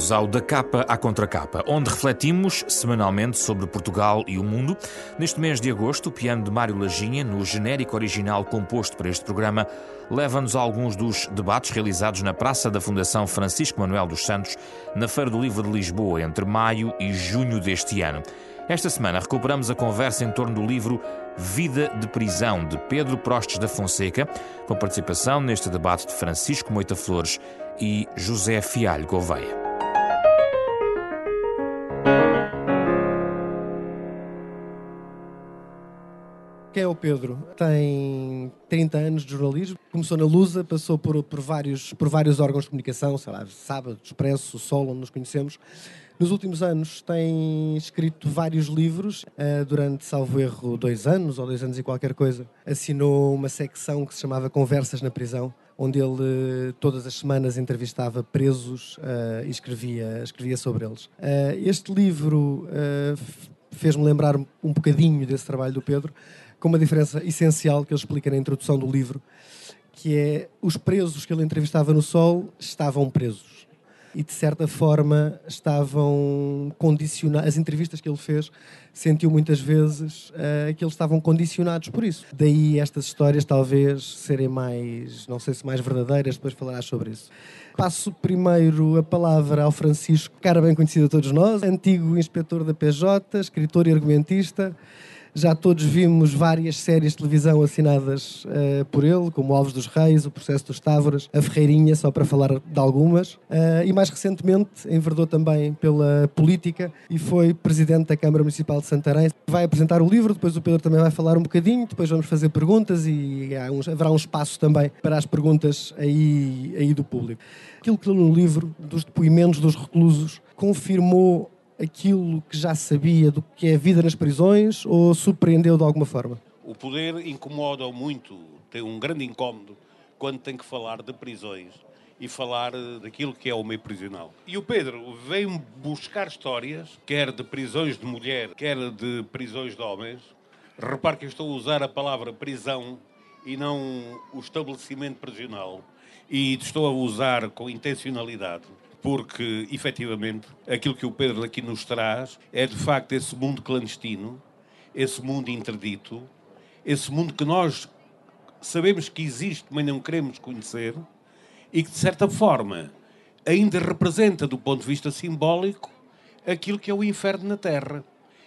Bem-vindos ao Da Capa à Contracapa, onde refletimos semanalmente sobre Portugal e o mundo. Neste mês de agosto, o piano de Mário Lajinha, no genérico original composto para este programa, leva-nos a alguns dos debates realizados na Praça da Fundação Francisco Manuel dos Santos, na Feira do Livro de Lisboa, entre maio e junho deste ano. Esta semana recuperamos a conversa em torno do livro Vida de Prisão, de Pedro Prostes da Fonseca, com participação neste debate de Francisco Moita Flores e José Fialho Gouveia. Quem é o Pedro? Tem 30 anos de jornalismo, começou na Lusa, passou por, por, vários, por vários órgãos de comunicação, sei lá, Sábado, Expresso, Sol, onde nos conhecemos. Nos últimos anos tem escrito vários livros, uh, durante, salvo erro, dois anos ou dois anos e qualquer coisa. Assinou uma secção que se chamava Conversas na Prisão, onde ele todas as semanas entrevistava presos uh, e escrevia, escrevia sobre eles. Uh, este livro fez-me lembrar um bocadinho desse trabalho do Pedro, com uma diferença essencial que ele explica na introdução do livro, que é os presos que ele entrevistava no Sol estavam presos e de certa forma estavam condicionados. As entrevistas que ele fez sentiu muitas vezes uh, que eles estavam condicionados por isso. Daí estas histórias talvez serem mais, não sei se mais verdadeiras, depois falarás sobre isso. Passo primeiro a palavra ao Francisco, cara bem conhecido a todos nós, antigo inspetor da PJ, escritor e argumentista já todos vimos várias séries de televisão assinadas uh, por ele, como Alves dos Reis, O Processo dos Távoras, A Ferreirinha, só para falar de algumas. Uh, e mais recentemente enverdou também pela política e foi presidente da Câmara Municipal de Santarém. Vai apresentar o livro, depois o Pedro também vai falar um bocadinho, depois vamos fazer perguntas e haverá um espaço também para as perguntas aí, aí do público. Aquilo que no livro, dos depoimentos dos reclusos, confirmou aquilo que já sabia do que é a vida nas prisões ou surpreendeu de alguma forma? O poder incomoda muito, tem um grande incómodo quando tem que falar de prisões e falar eh, daquilo que é o meio prisional. E o Pedro veio buscar histórias, quer de prisões de mulher, quer de prisões de homens. Repare que eu estou a usar a palavra prisão e não o estabelecimento prisional. E estou a usar com intencionalidade porque efetivamente aquilo que o Pedro aqui nos traz é de facto esse mundo clandestino, esse mundo interdito, esse mundo que nós sabemos que existe, mas não queremos conhecer e que de certa forma ainda representa, do ponto de vista simbólico, aquilo que é o inferno na Terra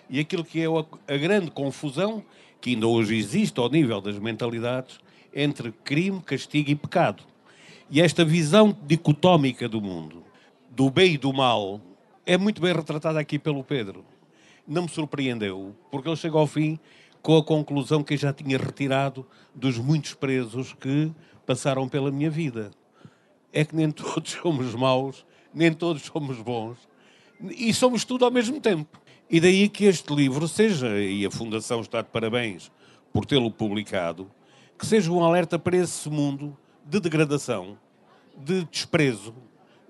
e aquilo que é a grande confusão que ainda hoje existe ao nível das mentalidades entre crime, castigo e pecado. E esta visão dicotómica do mundo do bem e do mal é muito bem retratada aqui pelo Pedro. Não me surpreendeu, porque ele chega ao fim com a conclusão que eu já tinha retirado dos muitos presos que passaram pela minha vida. É que nem todos somos maus, nem todos somos bons, e somos tudo ao mesmo tempo. E daí que este livro seja, e a Fundação está de parabéns por tê-lo publicado, que seja um alerta para esse mundo de degradação, de desprezo,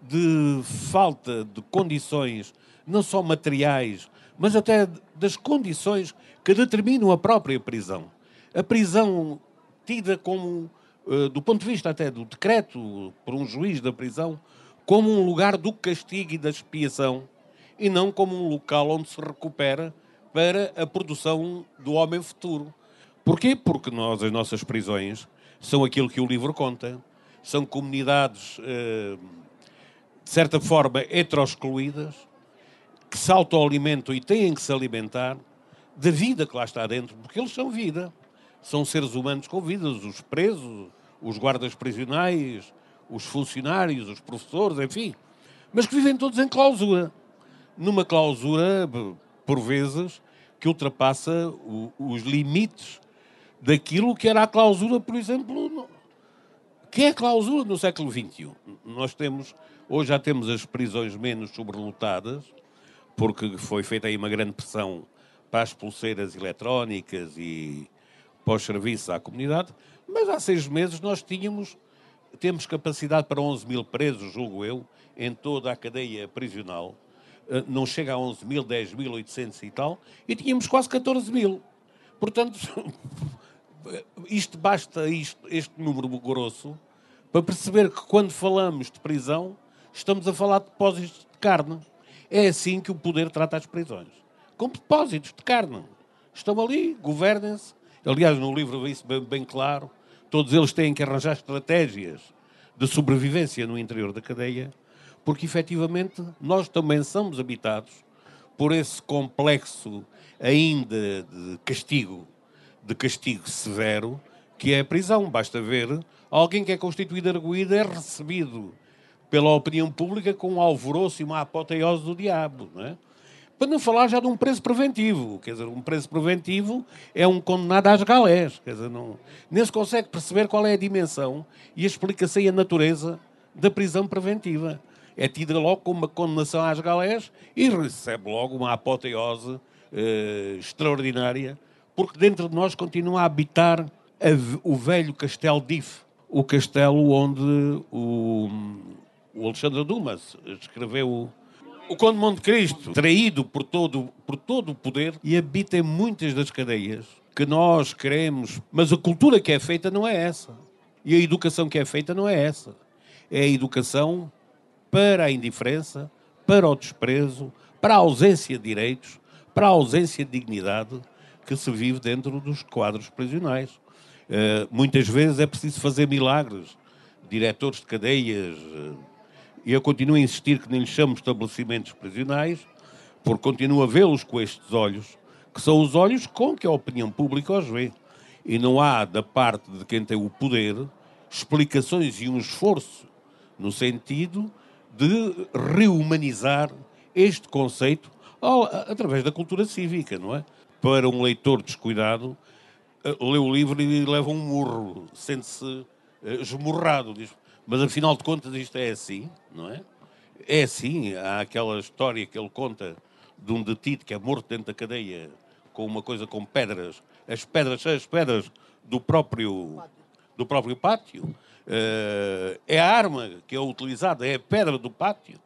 de falta de condições, não só materiais, mas até das condições que determinam a própria prisão. A prisão tida como, eh, do ponto de vista até do decreto por um juiz da prisão, como um lugar do castigo e da expiação e não como um local onde se recupera para a produção do homem futuro. Porquê? Porque nós, as nossas prisões, são aquilo que o livro conta. São comunidades eh, de certa forma, heteroexcluídas, que se autoalimentam e têm que se alimentar da vida que lá está dentro, porque eles são vida. São seres humanos com vidas, os presos, os guardas prisionais, os funcionários, os professores, enfim. Mas que vivem todos em clausura. Numa clausura, por vezes, que ultrapassa o, os limites daquilo que era a clausura, por exemplo, no, que é a clausura no século XXI. Nós temos Hoje já temos as prisões menos sobrelotadas, porque foi feita aí uma grande pressão para as pulseiras eletrónicas e para os serviços à comunidade, mas há seis meses nós tínhamos, temos capacidade para 11 mil presos, julgo eu, em toda a cadeia prisional. Eh, não chega a 11 mil, 10 mil, 800 e tal, e tínhamos quase 14 mil. Portanto, isto basta, isto, este número grosso, para perceber que quando falamos de prisão, estamos a falar de depósitos de carne. É assim que o poder trata as prisões. Com depósitos de carne. Estão ali, governem-se. Aliás, no livro vê isso bem, bem claro. Todos eles têm que arranjar estratégias de sobrevivência no interior da cadeia, porque efetivamente nós também somos habitados por esse complexo ainda de castigo, de castigo severo, que é a prisão. Basta ver alguém que é constituído arguído é recebido pela opinião pública com um alvoroço e uma apoteose do diabo, não é? Para não falar já de um preço preventivo. Quer dizer, um preço preventivo é um condenado às galés. Quer dizer, não, nem se consegue perceber qual é a dimensão e a explicação e a natureza da prisão preventiva. É tida logo como uma condenação às galés e recebe logo uma apoteose eh, extraordinária, porque dentro de nós continua a habitar a, o velho castelo d'If, o castelo onde o, o Alexandre Dumas escreveu o Conde Monte Cristo, traído por todo, por todo o poder, e habita em muitas das cadeias que nós queremos, mas a cultura que é feita não é essa. E a educação que é feita não é essa. É a educação para a indiferença, para o desprezo, para a ausência de direitos, para a ausência de dignidade que se vive dentro dos quadros prisionais. Uh, muitas vezes é preciso fazer milagres. Diretores de cadeias, uh, e eu continuo a insistir que nem lhes chamo estabelecimentos prisionais, porque continuo a vê-los com estes olhos, que são os olhos com que a opinião pública os vê. E não há, da parte de quem tem o poder, explicações e um esforço no sentido de rehumanizar este conceito através da cultura cívica, não é? Para um leitor descuidado, eh, lê o livro e leva um murro, sente-se eh, esmurrado. Diz, mas afinal de contas isto é assim, não é? É assim, há aquela história que ele conta de um detido que é morto dentro da cadeia com uma coisa com pedras, as pedras são as pedras do próprio, do próprio pátio. Uh, é a arma que é utilizada, é a pedra do pátio.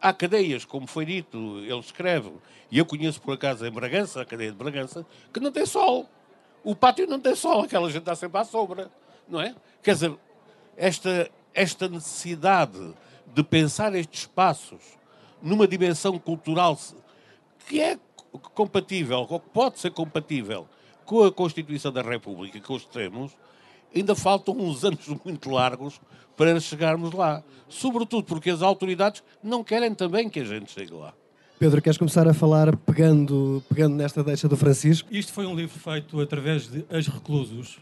Há cadeias, como foi dito, ele escreve, e eu conheço por acaso em Bragança, a cadeia de Bragança, que não tem sol. O pátio não tem sol, aquela gente está sempre à sombra, não é? Quer dizer, esta, esta necessidade de pensar estes espaços numa dimensão cultural que é compatível, ou que pode ser compatível com a Constituição da República que hoje temos, ainda faltam uns anos muito largos para chegarmos lá. Sobretudo porque as autoridades não querem também que a gente chegue lá. Pedro, queres começar a falar pegando, pegando nesta deixa do Francisco? Isto foi um livro feito através de As Reclusos,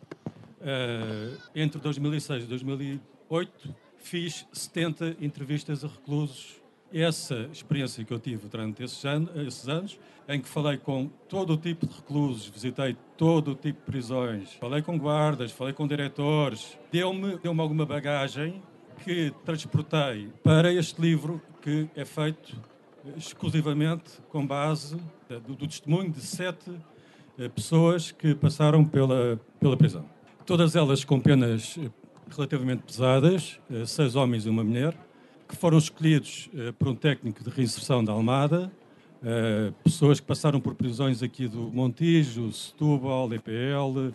uh, entre 2006 e 2008 fiz 70 entrevistas a reclusos. Essa experiência que eu tive durante esses anos, esses anos, em que falei com todo o tipo de reclusos, visitei todo o tipo de prisões, falei com guardas, falei com diretores, deu-me deu alguma bagagem que transportei para este livro que é feito exclusivamente com base do, do testemunho de sete eh, pessoas que passaram pela, pela prisão. Todas elas com penas relativamente pesadas, eh, seis homens e uma mulher, que foram escolhidos eh, por um técnico de reinserção da Almada, eh, pessoas que passaram por prisões aqui do Montijo, Setúbal, EPL,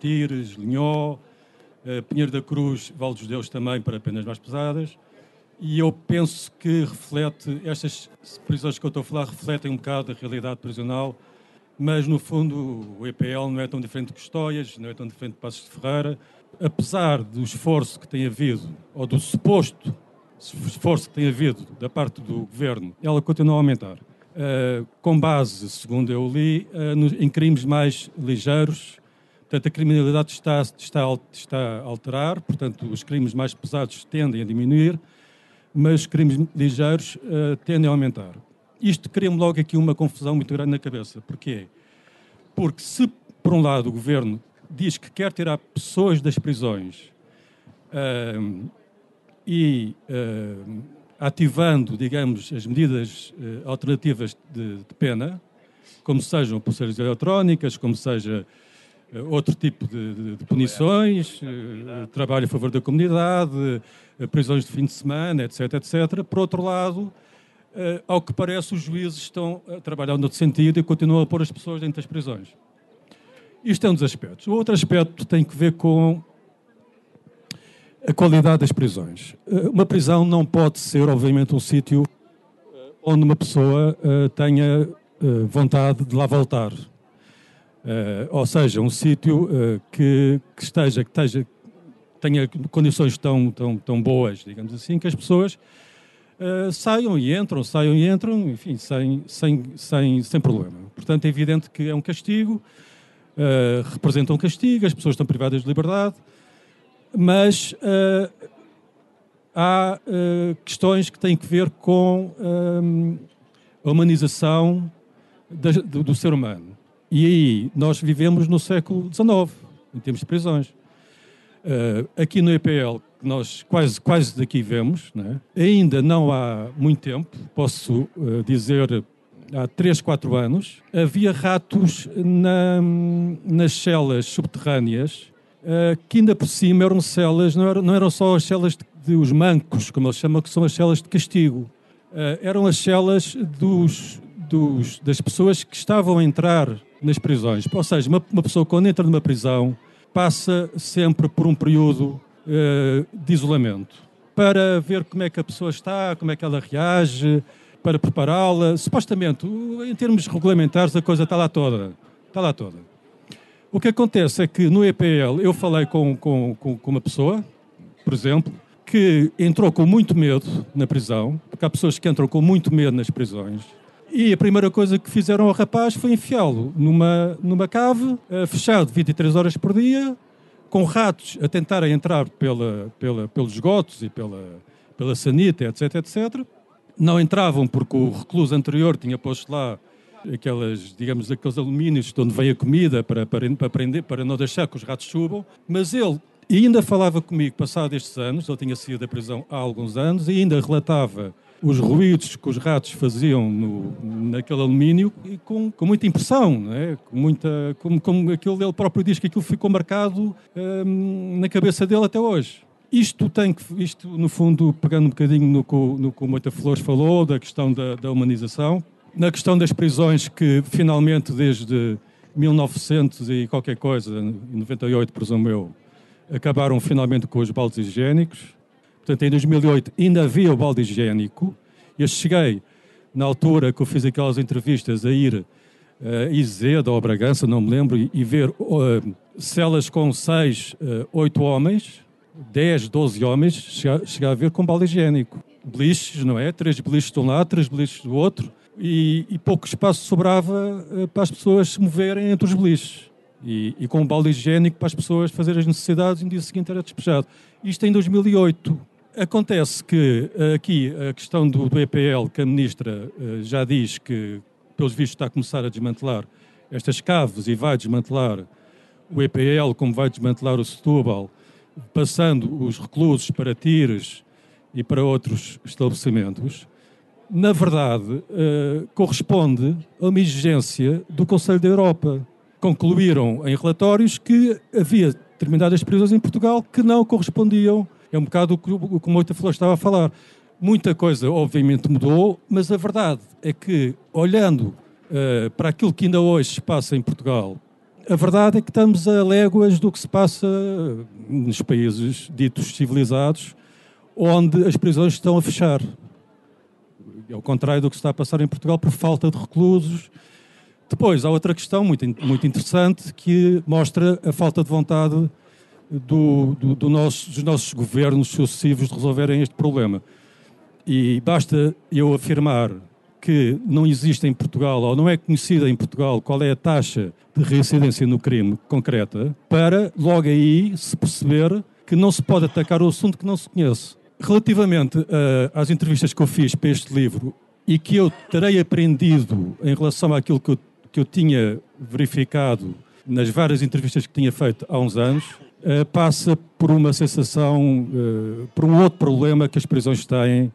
Tires, Linhó, Pinheiro da Cruz, Val dos Deus também para penas mais pesadas. E eu penso que reflete, estas prisões que eu estou a falar refletem um bocado a realidade prisional, mas no fundo o EPL não é tão diferente de Custóias, não é tão diferente de Passos de Ferreira, apesar do esforço que tem havido, ou do suposto esforço que tem havido da parte do governo, ela continua a aumentar. Uh, com base, segundo eu li, uh, no, em crimes mais ligeiros. Portanto, a criminalidade está, está, está a alterar, portanto, os crimes mais pesados tendem a diminuir, mas os crimes ligeiros uh, tendem a aumentar. Isto cria-me logo aqui uma confusão muito grande na cabeça. Porquê? Porque se, por um lado, o governo diz que quer tirar pessoas das prisões uh, e uh, ativando, digamos, as medidas uh, alternativas de, de, pena, como sejam pulseiras eletrónicas, como seja outro tipo de, de, de punições, trabalho a favor da comunidade, prisões de fim de semana, etc, etc. Por outro lado, ao que parece, os juízes estão a trabalhar noutro sentido e continuam a pôr as pessoas dentro das prisões. Isto é um dos aspectos. O outro aspecto tem que ver com a qualidade das prisões. Eh, uma prisão não pode ser, obviamente, um sítio eh, onde uma pessoa uh, tenha uh, vontade de lá voltar. Ou seja, um sítio que, que, esteja, que esteja, tenha condições tão, tão, tão boas, digamos assim, que as pessoas saiam e entram, saiam e entram, enfim, sem, sem, sem, sem problema. Portanto, é evidente que é um castigo, representa um castigo, as pessoas estão privadas de liberdade, mas uh, há uh, questões que têm que ver com a humanização da, do, do, ser humano. E aí nós vivemos no século XIX, em termos de prisões. Uh, aqui no EPL, que nós quase, quase daqui vemos, né? ainda não há muito tempo, posso dizer há 3, 4 anos, havia ratos na, nas celas subterrâneas uh, que ainda por cima eram celas, não eram, não eram só as celas de, os mancos, como eles chamam, que são as celas de castigo. Uh, eram as celas dos, dos, das pessoas que estavam a entrar nas prisões. Ou seja, uma, uma pessoa quando entra numa prisão passa sempre por um período uh, de isolamento para ver como é que a pessoa está, como é que ela reage, para prepará-la. Supostamente, em termos regulamentares, a coisa está lá toda. Está lá toda. O que acontece é que no EPL eu falei com, com, com uma pessoa, por exemplo, que entrou com muito medo na prisão, porque há pessoas que entram com muito medo nas prisões, e a primeira coisa que fizeram ao rapaz foi enfiá-lo numa, numa cave, uh, fechado 23 horas por dia, com ratos a tentarem entrar pela, pela, pelos esgotos e pela, pela sanita, etc, etc. Não entravam porque o recluso anterior tinha posto lá aquelas, digamos, aqueles alumínios de onde vem a comida para, para, para, prender, para não deixar que os ratos subam, mas ele ainda falava comigo, passado estes anos, ele tinha saído da prisão há alguns anos, e ainda relatava os ruídos que os ratos faziam no, naquele alumínio e com, com muita impressão, é? com muita, como, como aquilo ele próprio diz que aquilo ficou marcado hum, na cabeça dele até hoje. Isto tem que, isto no fundo, pegando um bocadinho no, no, no que o Flores falou, da questão da, da humanização, na questão das prisões, que finalmente desde 1900 e qualquer coisa, 98 presumo eu, acabaram finalmente com os baldes higiênicos. Portanto, em 2008 ainda havia o balde higiênico. Eu cheguei, na altura que eu fiz aquelas entrevistas, a ir a uh, Izeda ou a Bragança, não me lembro, e, e ver uh, celas com seis, uh, oito homens, 10, 12 homens, chegar, a ver com balde higiênico. Beliches, não é? Três beliches de um lado, três beliches do outro e, e pouco espaço sobrava uh, para as pessoas se moverem entre os beliches. E, e, com um balde higiênico para as pessoas fazerem as necessidades e no dia seguinte era despejado. Isto em 2008. Acontece que uh, aqui a questão do, do, EPL, que a ministra uh, já diz que, pelos vistos, está a começar a desmantelar estas caves e vai desmantelar o EPL, como vai desmantelar o Setúbal, passando os reclusos para Tires e para outros estabelecimentos na verdade, uh, corresponde a uma exigência do Conselho da Europa. Concluíram em relatórios que havia determinadas prisões em Portugal que não correspondiam. É um bocado o que o Moita Flor estava a falar. Muita coisa, obviamente, mudou, mas a verdade é que, olhando uh, para aquilo que ainda hoje se passa em Portugal, a verdade é que estamos a léguas do que se passa nos países ditos civilizados, onde as prisões estão a fechar. É o contrário do que está a passar em Portugal por falta de reclusos. Depois, há outra questão muito, muito interessante que mostra a falta de vontade do, do, do nosso, dos nossos governos sucessivos de resolverem este problema. E basta eu afirmar que não existe em Portugal, ou não é conhecida em Portugal, qual é a taxa de reincidência no crime concreta, para logo aí se perceber que não se pode atacar o assunto que não se conhece. Relativamente uh, às entrevistas que eu fiz para este livro e que eu terei aprendido em relação àquilo que eu, que eu tinha verificado nas várias entrevistas que tinha feito há uns anos, passa por uma sensação, uh, por um outro problema que as prisões têm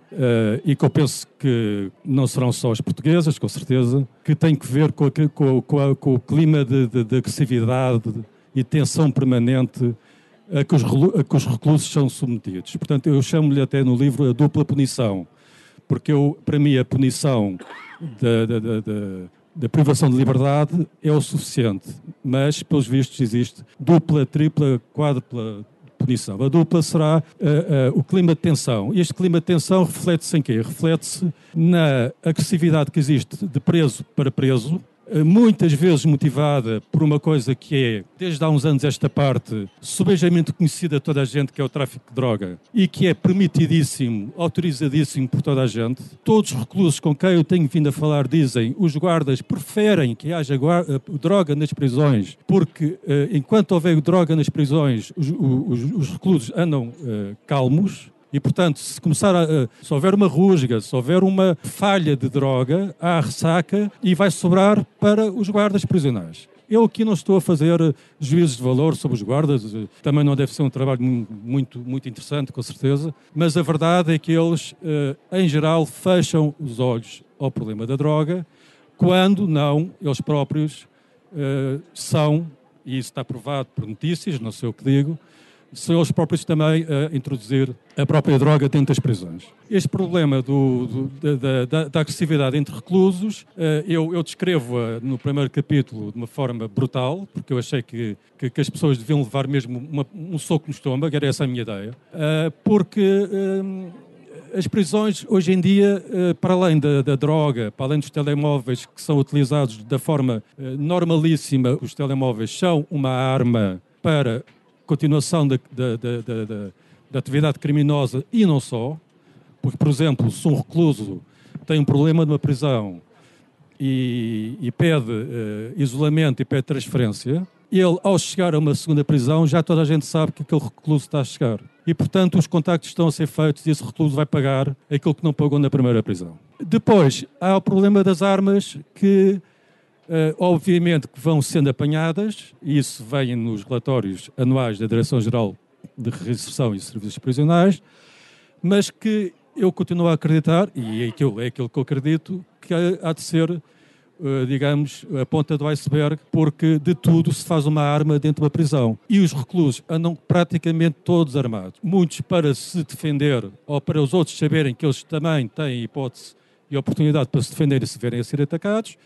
e que eu penso que não serão só as portuguesas, com certeza, que tem que ver com, com, com o clima de, de, de agressividade e tensão permanente a que, os, a que os reclusos são submetidos. Portanto, eu chamo-lhe até no livro a dupla punição, porque eu, para mim a punição da, da, da, da, privação de liberdade é o suficiente, mas, pelos vistos, existe dupla, tripla, quádrupla punição. A dupla será uh, uh, o clima de tensão. Este clima de tensão reflete-se em quê? Reflete-se na agressividade que existe de preso para preso, muitas vezes motivada por uma coisa que é, desde há uns anos esta parte, subejamente conhecida a toda a gente, que é o tráfico de droga, e que é permitidíssimo, autorizadíssimo por toda a gente. Todos os reclusos com quem eu tenho vindo a falar dizem os guardas preferem que haja eh, droga nas prisões, porque eh, enquanto houver droga nas prisões, os, os, os reclusos andam calmos, e, portanto, se começar a, se houver uma rusga, se houver uma falha de droga, há ressaca e vai sobrar para os guardas prisionais. Eu aqui não estou a fazer juízos de valor sobre os guardas, também não deve ser um trabalho muito, muito interessante, com certeza, mas a verdade é que eles, eh, em geral, fecham os olhos ao problema da droga, quando não eles próprios eh, são, e isso está provado por notícias, não sei o que digo, são eles próprios também a introduzir a própria droga dentro das prisões. Este problema do, do, da, da, da, agressividade entre reclusos, eh, eu, eu descrevo-a no primeiro capítulo de uma forma brutal, porque eu achei que, que, que as pessoas deviam levar mesmo uma, um soco no estômago, era essa a minha ideia, eh, porque eh, as prisões, hoje em dia, para além da, da, droga, para além dos telemóveis que são utilizados da forma normalíssima, os telemóveis são uma arma para continuação da, da, da, da, atividade criminosa e não só, porque, por exemplo, se um recluso tem um problema numa prisão e, e pede uh, isolamento e pede transferência, ele, ao chegar a uma segunda prisão, já toda a gente sabe que aquele recluso está a chegar. E, portanto, os contactos estão a ser feitos e esse recluso vai pagar aquilo que não pagou na primeira prisão. Depois, há o problema das armas que Uh, obviamente que vão sendo apanhadas, e isso vem nos relatórios anuais da Direção-Geral de Reinserção e Serviços Prisionais, mas que eu continuo a acreditar, e é aquilo, é aquilo que eu acredito, que há de ser, uh, digamos, a ponta do iceberg, porque de tudo se faz uma arma dentro de uma prisão. E os reclusos andam praticamente todos armados. Muitos para se defender, ou para os outros saberem que eles também têm hipótese e oportunidade para se defender e se verem a ser atacados,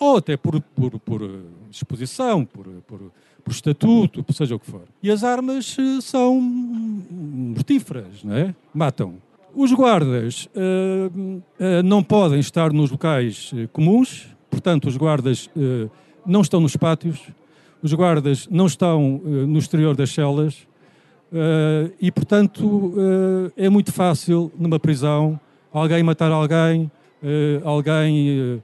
ou até por, por, por disposição, por, por, por estatuto, seja o que for. E as armas eh, são mortíferas, não é? Matam. Os guardas uh, uh, não podem estar nos locais uh, comuns, portanto, os guardas não estão nos pátios, os guardas não estão no exterior das celas e, portanto, é muito fácil numa prisão alguém matar alguém, alguém eh,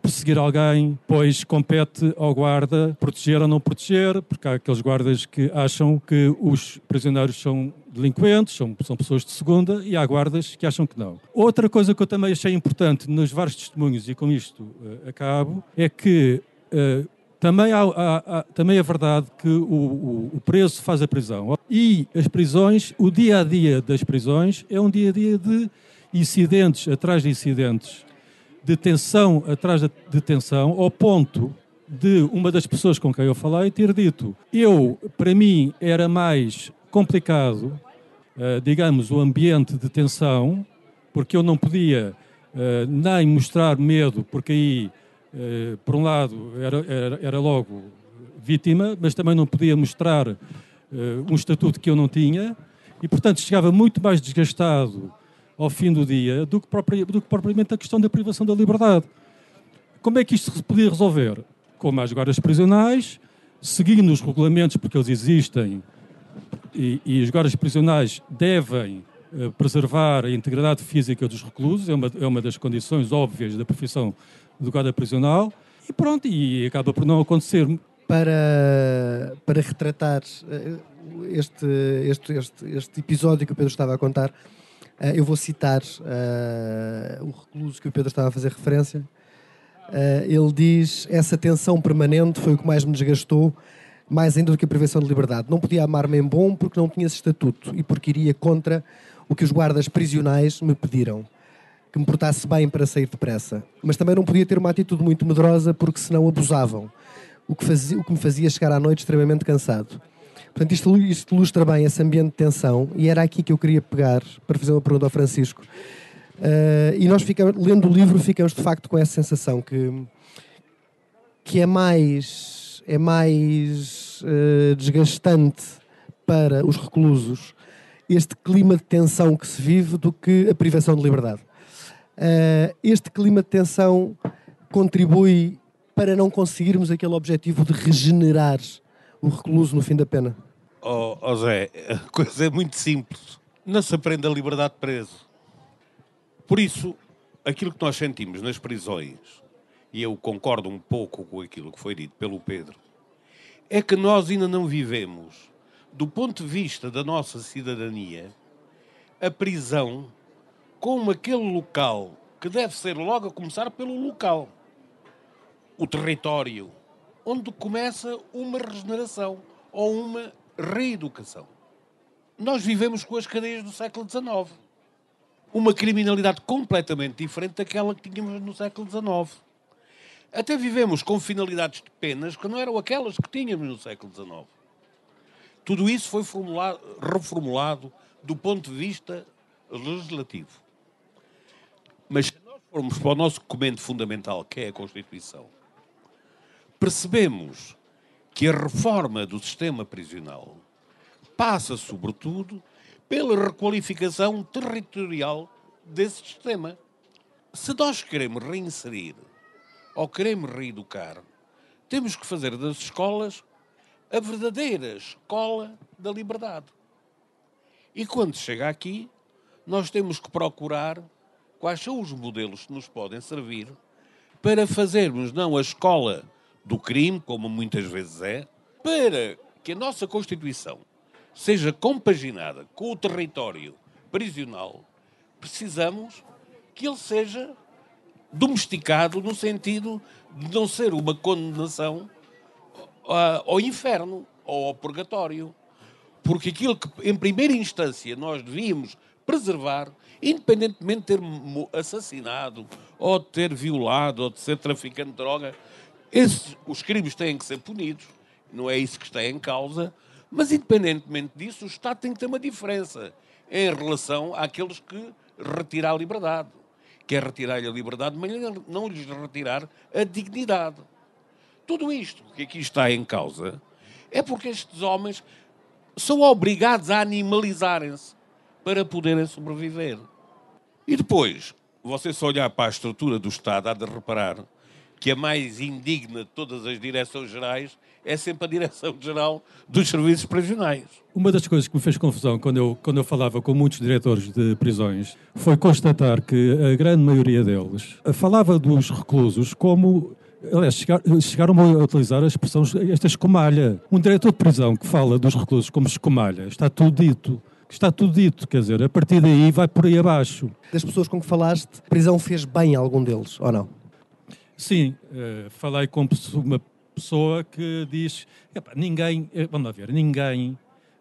perseguir alguém, pois compete ao guarda proteger ou não proteger, porque há aqueles guardas que acham que os prisioneiros são delinquentes, são, são pessoas de segunda, e há guardas que acham que não. Outra coisa que eu também achei importante nos vários testemunhos, e com isto uh, acabo, é que uh, também, há, há, há, também é verdade que o, o, o, preso faz a prisão. E as prisões, o dia a dia das prisões, é um dia a dia de incidentes atrás de incidentes de tensão atrás de tensão, ao ponto de uma das pessoas com quem eu falei ter dito: eu, para mim, era mais complicado, uh, digamos, o ambiente de tensão, porque eu não podia uh, nem mostrar medo, porque aí, uh, por um lado, era, era, era, logo vítima, mas também não podia mostrar um estatuto que eu não tinha, e portanto chegava muito mais desgastado ao fim do dia do que, do que propriamente a questão da privação da liberdade. Como é que isto se podia resolver? Com mais guardas prisionais, seguindo os regulamentos, porque eles existem, e, e os guardas prisionais devem uh, preservar a integridade física dos reclusos, é uma, é uma das condições óbvias da profissão do guarda prisional, e pronto, e acaba por não acontecer. Para, para retratar eh, este, este, este, este episódio que o Pedro estava a contar, Uh, eu vou citar uh, o recluso que o Pedro estava a fazer referência. Uh, ele diz: Essa tensão permanente foi o que mais me desgastou, mais ainda do que a prevenção de liberdade. Não podia amar-me em bom porque não tinha esse estatuto e porque iria contra o que os guardas prisionais me pediram. Que me portasse bem para sair depressa. Mas também não podia ter uma atitude muito medrosa porque senão abusavam. O que, fazia, o que me fazia chegar à noite extremamente cansado. Portanto, isto, isto ilustra bem esse ambiente de tensão e era aqui que eu queria pegar para fazer uma pergunta ao Francisco. Uh, e nós ficamos, lendo o livro, ficamos de facto com essa sensação que, que é mais, é mais uh, desgastante para os reclusos este clima de tensão que se vive do que a privação de liberdade. Uh, este clima de tensão contribui para não conseguirmos aquele objetivo de regenerar o recluso no fim da pena? Oh, oh Zé, a coisa é muito simples. Não se aprende a liberdade preso. Por isso, aquilo que nós sentimos nas prisões, e eu concordo um pouco com aquilo que foi dito pelo Pedro, é que nós ainda não vivemos, do ponto de vista da nossa cidadania, a prisão como aquele local que deve ser logo a começar pelo local o território, onde começa uma regeneração ou uma reeducação. Nós vivemos com as cadeias do século XIX. Uma criminalidade completamente diferente daquela que tínhamos no século XIX. Até vivemos com finalidades de penas que não eram aquelas que tínhamos no século XIX. Tudo isso foi reformulado do ponto de vista legislativo. Mas se nós formos para o nosso documento fundamental, que é a Constituição, percebemos que a reforma do sistema prisional passa, sobretudo, pela requalificação territorial desse sistema. Se nós queremos reinserir ou queremos reeducar, temos que fazer das escolas a verdadeira escola da liberdade. E quando chega aqui, nós temos que procurar quais são os modelos que nos podem servir para fazermos não a escola do crime, como muitas vezes é, para que a nossa Constituição seja compaginada com o território prisional, precisamos que ele seja domesticado no sentido de não ser uma condenação ao inferno ou ao purgatório. Porque aquilo que, em primeira instância, nós devíamos preservar, independentemente de ter assassinado, ou de ter violado, ou de ser traficante de droga, esses, os crimes têm que ser punidos, não é isso que está em causa, mas independentemente disso, o Estado tem que ter uma diferença em relação àqueles que retirar a liberdade. Quer retirar a liberdade, mas não lhes retirar a dignidade. Tudo isto que aqui está em causa é porque estes homens são obrigados a animalizarem-se para poderem sobreviver. E depois, você se olhar para a estrutura do Estado, há de reparar que a mais indigna de todas as direções gerais é sempre a Direção-Geral dos Serviços Prisionais. Uma das coisas que me fez confusão quando eu, quando eu falava com muitos diretores de prisões foi constatar que a grande maioria deles falava dos reclusos como Aliás, chegaram a utilizar a expressão esta escumalha. Um diretor de prisão que fala dos reclusos como escumalha, está tudo dito. Está tudo dito, quer dizer, a partir daí vai por aí abaixo. Das pessoas com que falaste, a prisão fez bem a algum deles, ou não? Sim, uh, falei com uma pessoa que diz: ninguém, eh, vamos lá ver, ninguém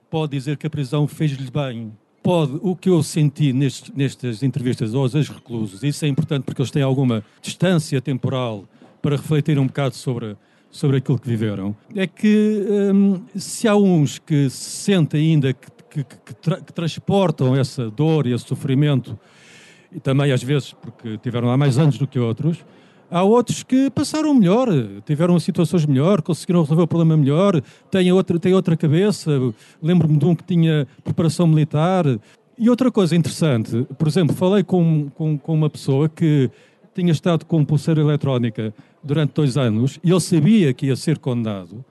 pode dizer que a prisão fez-lhe bem. Pode, o que eu senti nestes, nestas entrevistas aos ex-reclusos, isso é importante porque eles têm alguma distância temporal para refletir um bocado sobre, sobre aquilo que viveram, é que hum, se há uns que se sentem ainda que, que, que, tra que transportam essa dor e esse sofrimento, e também às vezes porque tiveram lá mais anos do que outros, Há outros que passaram melhor, tiveram situações melhor, conseguiram resolver o problema melhor, têm outra, têm outra cabeça. Lembro-me de um que tinha preparação militar. E outra coisa interessante, por exemplo, falei com, com, com uma pessoa que tinha estado com pulseira eletrónica durante dois anos e ele sabia que ia ser condenado.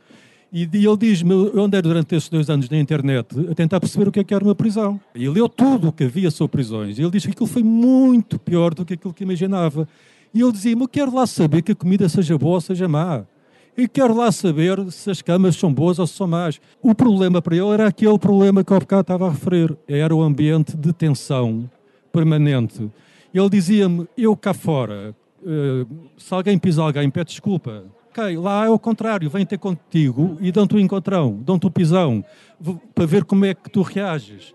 E ele diz-me, eu andei durante esses dois anos na internet a tentar perceber o que é que era uma prisão. E leu tudo o que havia sobre prisões. E ele diz que aquilo foi muito pior do que aquilo que imaginava. E ele dizia-me: Eu quero lá saber que a comida seja boa ou seja má. Eu quero lá saber se as camas são boas ou se são más. O problema para ele era aquele problema que o bocado estava a referir. Era o ambiente de tensão permanente. Ele dizia-me: Eu cá fora, eh, se alguém pisa alguém, pede desculpa. Ok, lá é o contrário, vem ter contigo e dão-te o um encontrão, dão-te o um pisão, para ver como é que tu reages.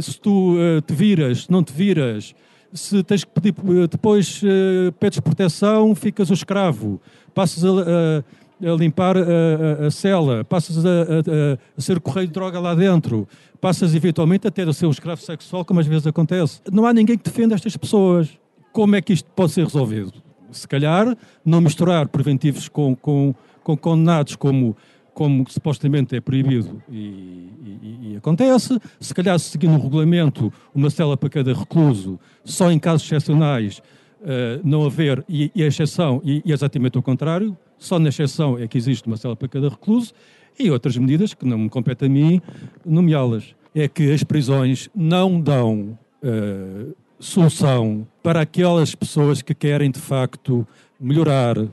Se tu uh, te viras, se não te viras, se tens que pedir, eh, depois uh, pedes proteção, ficas o escravo, passas a, a, a limpar a, a, cela, passas a, ser correio de droga lá dentro, passas eventualmente até a ser um escravo sexual, como às vezes acontece. Não há ninguém que defenda estas pessoas. Como é que isto pode ser resolvido? Se calhar, não misturar preventivos com, com, com condenados como como supostamente é proibido e, e, e, acontece. Se calhar, seguindo o regulamento, uma cela para cada recluso, só em casos excepcionais uh, não haver, e, e a exceção, e, e exatamente o contrário, só na exceção é que existe uma cela para cada recluso, e outras medidas que não me compete a mim nomeá-las. É que as prisões não dão uh, solução para aquelas pessoas que querem de facto melhorar, uh,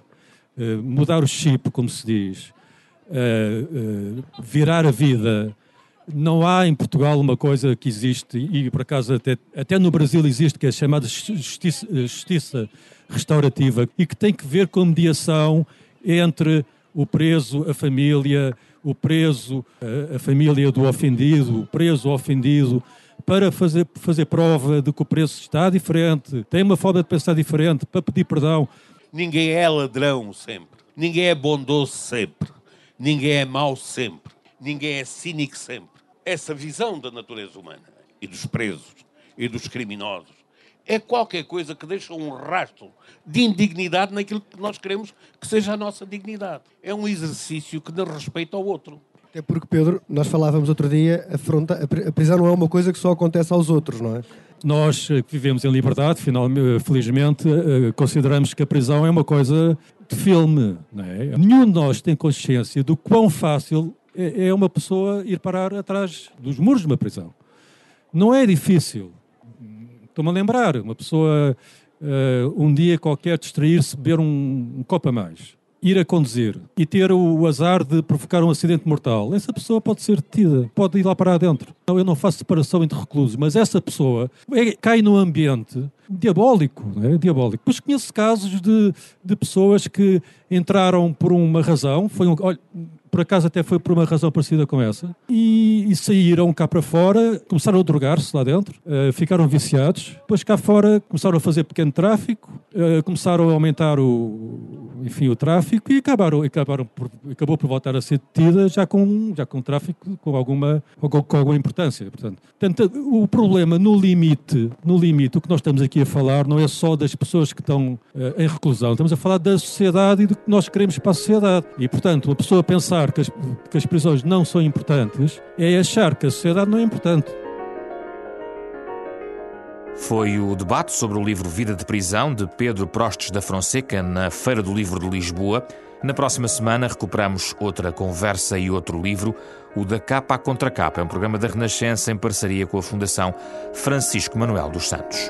mudar o chip, como se diz, uh, virar a vida. Não há em Portugal uma coisa que existe, e por acaso até, até no Brasil existe, que é chamada justiça, justiça restaurativa, e que tem que ver com a mediação entre o preso, a família, o preso, a, a família do ofendido, o preso ofendido, para fazer, fazer prova de que o preço está diferente, tem uma forma de pensar diferente, para pedir perdão. Ninguém é ladrão sempre, ninguém é bondoso sempre. Ninguém é mau sempre. Ninguém é cínico sempre. Essa visão da natureza humana e dos presos e dos criminosos é qualquer coisa que deixa um rastro de indignidade naquilo que nós queremos que seja a nossa dignidade. É um exercício que dá respeito ao outro. Até porque, Pedro, nós falávamos outro dia, a, fronta, a prisão não é uma coisa que só acontece aos outros, não é? Nós que vivemos em liberdade, finalmente, felizmente, eh, consideramos que a prisão é uma coisa de filme. É? Nenhum de nós tem consciência do quão fácil é, é uma pessoa ir parar atrás dos muros de uma prisão. Não é difícil. Estou-me a lembrar, uma pessoa uh, um dia qualquer distrair-se, beber um, um copo a mais ir a conduzir e ter o azar de provocar um acidente mortal, essa pessoa pode ser detida, pode ir lá para dentro. Eu não faço separação entre reclusos, mas essa pessoa é, cai num ambiente diabólico, é? diabólico. Pois conheço casos de, de pessoas que entraram por uma razão, foi um, olha, por acaso até foi por uma razão parecida com essa, e, e saíram cá para fora, começaram a drogar-se lá dentro, uh, ficaram viciados, depois cá fora começaram a fazer pequeno tráfico, uh, começaram a aumentar o, enfim, o tráfico e acabaram, acabaram por, acabou por voltar a ser detida já com, já com tráfico com alguma, com, alguma importância. Portanto, portanto, o problema no limite, no limite, o que nós estamos aqui a falar não é só das pessoas que estão uh, em reclusão, estamos a falar da sociedade e do que nós queremos para a sociedade. E, portanto, uma pessoa pensar que as, que as prisões não são importantes é achar que a sociedade não é importante. Foi o debate sobre o livro Vida de Prisão de Pedro Prostes da Fonseca na Feira do Livro de Lisboa. Na próxima semana recuperamos outra conversa e outro livro, o da Capa à Contra Capa. É um programa da Renascença em parceria com a Fundação Francisco Manuel dos Santos.